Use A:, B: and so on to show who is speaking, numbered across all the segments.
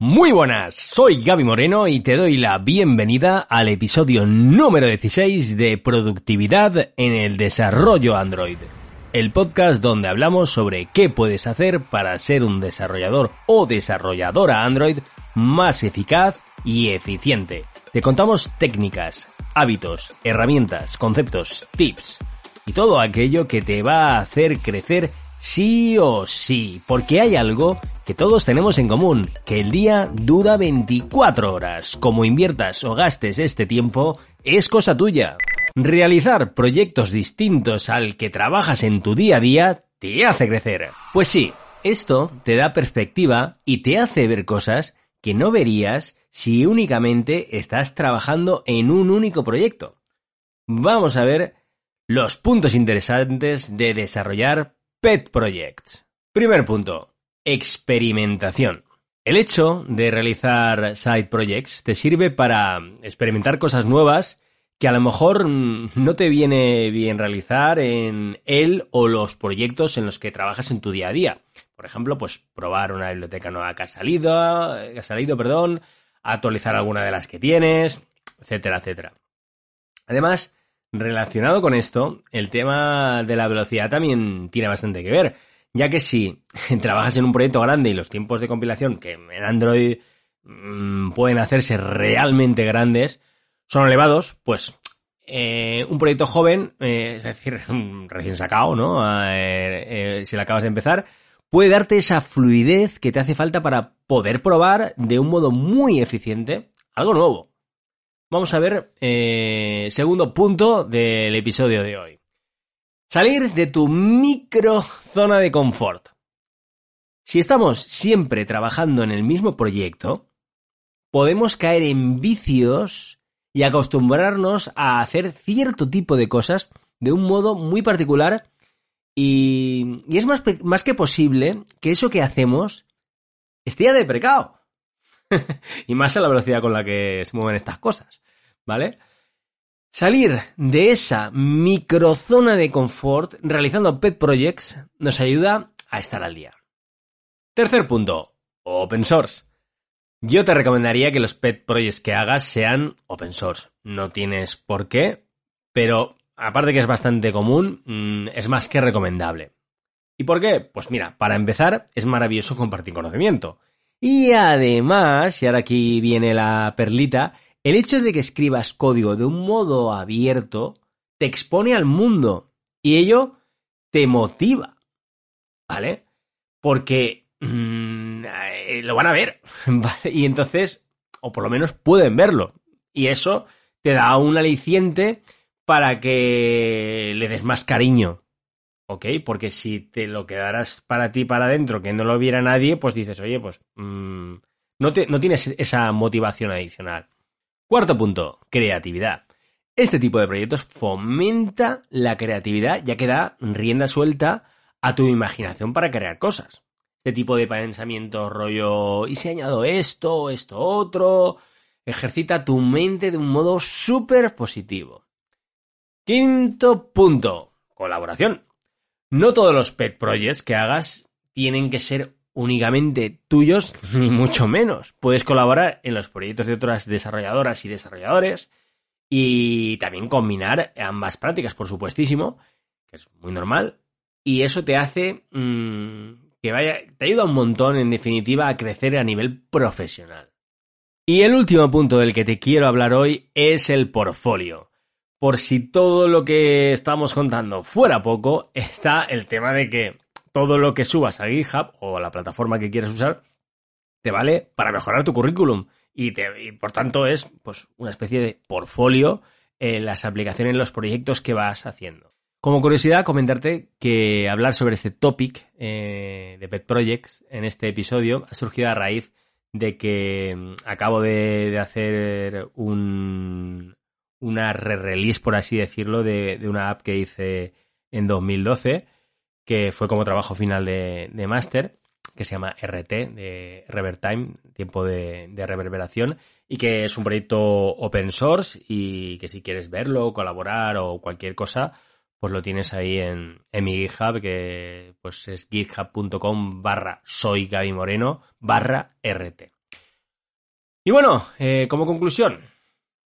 A: Muy buenas, soy Gaby Moreno y te doy la bienvenida al episodio número 16 de Productividad en el Desarrollo Android. El podcast donde hablamos sobre qué puedes hacer para ser un desarrollador o desarrolladora Android más eficaz y eficiente. Te contamos técnicas, hábitos, herramientas, conceptos, tips y todo aquello que te va a hacer crecer sí o sí, porque hay algo que todos tenemos en común, que el día dura 24 horas. Como inviertas o gastes este tiempo, es cosa tuya. Realizar proyectos distintos al que trabajas en tu día a día te hace crecer. Pues sí, esto te da perspectiva y te hace ver cosas que no verías si únicamente estás trabajando en un único proyecto. Vamos a ver los puntos interesantes de desarrollar Pet Projects. Primer punto, experimentación. El hecho de realizar side projects te sirve para experimentar cosas nuevas que a lo mejor no te viene bien realizar en él o los proyectos en los que trabajas en tu día a día. Por ejemplo, pues probar una biblioteca nueva que ha salido, que ha salido, perdón, actualizar alguna de las que tienes, etcétera, etcétera. Además, Relacionado con esto, el tema de la velocidad también tiene bastante que ver, ya que si trabajas en un proyecto grande y los tiempos de compilación que en Android mm, pueden hacerse realmente grandes son elevados, pues eh, un proyecto joven, eh, es decir, recién sacado, ¿no? Eh, si lo acabas de empezar, puede darte esa fluidez que te hace falta para poder probar de un modo muy eficiente algo nuevo. Vamos a ver eh, segundo punto del episodio de hoy. Salir de tu micro zona de confort. Si estamos siempre trabajando en el mismo proyecto, podemos caer en vicios y acostumbrarnos a hacer cierto tipo de cosas de un modo muy particular y, es más, más, que posible que eso que hacemos esté deprecado. y más a la velocidad con la que se mueven estas cosas, ¿vale? Salir de esa microzona de confort realizando pet projects nos ayuda a estar al día. Tercer punto, open source. Yo te recomendaría que los pet projects que hagas sean open source. No tienes por qué, pero aparte que es bastante común, mm, es más que recomendable. ¿Y por qué? Pues mira, para empezar, es maravilloso compartir conocimiento. Y además, y ahora aquí viene la perlita, el hecho de que escribas código de un modo abierto te expone al mundo y ello te motiva, ¿vale? Porque mm, eh, lo van a ver, ¿vale? Y entonces, o por lo menos pueden verlo. Y eso te da un aliciente para que le des más cariño ¿ok? Porque si te lo quedaras para ti para adentro, que no lo viera nadie, pues dices, oye, pues mm, no, te, no tienes esa motivación adicional. Cuarto punto, creatividad. Este tipo de proyectos fomenta la creatividad ya que da rienda suelta a tu imaginación para crear cosas. Este tipo de pensamiento rollo, ¿y si añado esto, esto, otro? Ejercita tu mente de un modo súper positivo. Quinto punto, colaboración. No todos los pet projects que hagas tienen que ser únicamente tuyos, ni mucho menos. Puedes colaborar en los proyectos de otras desarrolladoras y desarrolladores y también combinar ambas prácticas, por supuestísimo, que es muy normal. Y eso te hace mmm, que vaya, te ayuda un montón, en definitiva, a crecer a nivel profesional. Y el último punto del que te quiero hablar hoy es el portfolio por si todo lo que estamos contando fuera poco, está el tema de que todo lo que subas a GitHub o a la plataforma que quieras usar te vale para mejorar tu currículum y, por tanto es pues una especie de portfolio en las aplicaciones, en los proyectos que vas haciendo. Como curiosidad, comentarte que hablar sobre este topic eh, de Pet Projects en este episodio ha surgido a raíz de que mm, acabo de hacer un, una re-release, por así decirlo, de, una app que hice en 2012, que fue como trabajo final de, de que se llama RT, de Reverb Time, tiempo de, reverberación, y que es un proyecto open source y que si quieres verlo, colaborar o cualquier cosa, pues lo tienes ahí en, en mi GitHub, que pues es github.com barra soy Gaby Moreno barra RT. Y bueno, eh, como conclusión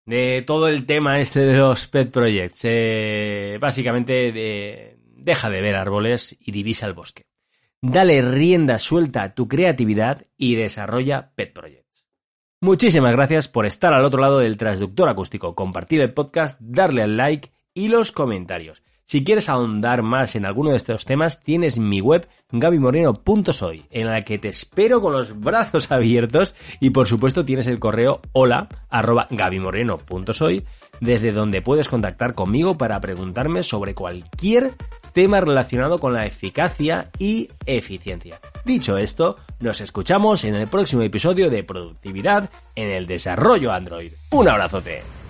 A: de todo el tema este de los pet projects, eh, básicamente deja de ver árboles y divisa el bosque. Dale rienda suelta a tu creatividad y desarrolla pet projects. Muchísimas gracias por estar al otro lado del transductor acústico, compartir el podcast, darle al like y los comentarios. Si quieres ahondar más en alguno de estos temas, tienes mi web gabimoreno.soy, en la que te espero con los brazos abiertos y por supuesto tienes el correo hola arroba desde donde puedes contactar conmigo para preguntarme sobre cualquier tema relacionado con la eficacia y eficiencia. Dicho esto, nos escuchamos en el próximo episodio de Productividad en el Desarrollo Android. Un abrazote.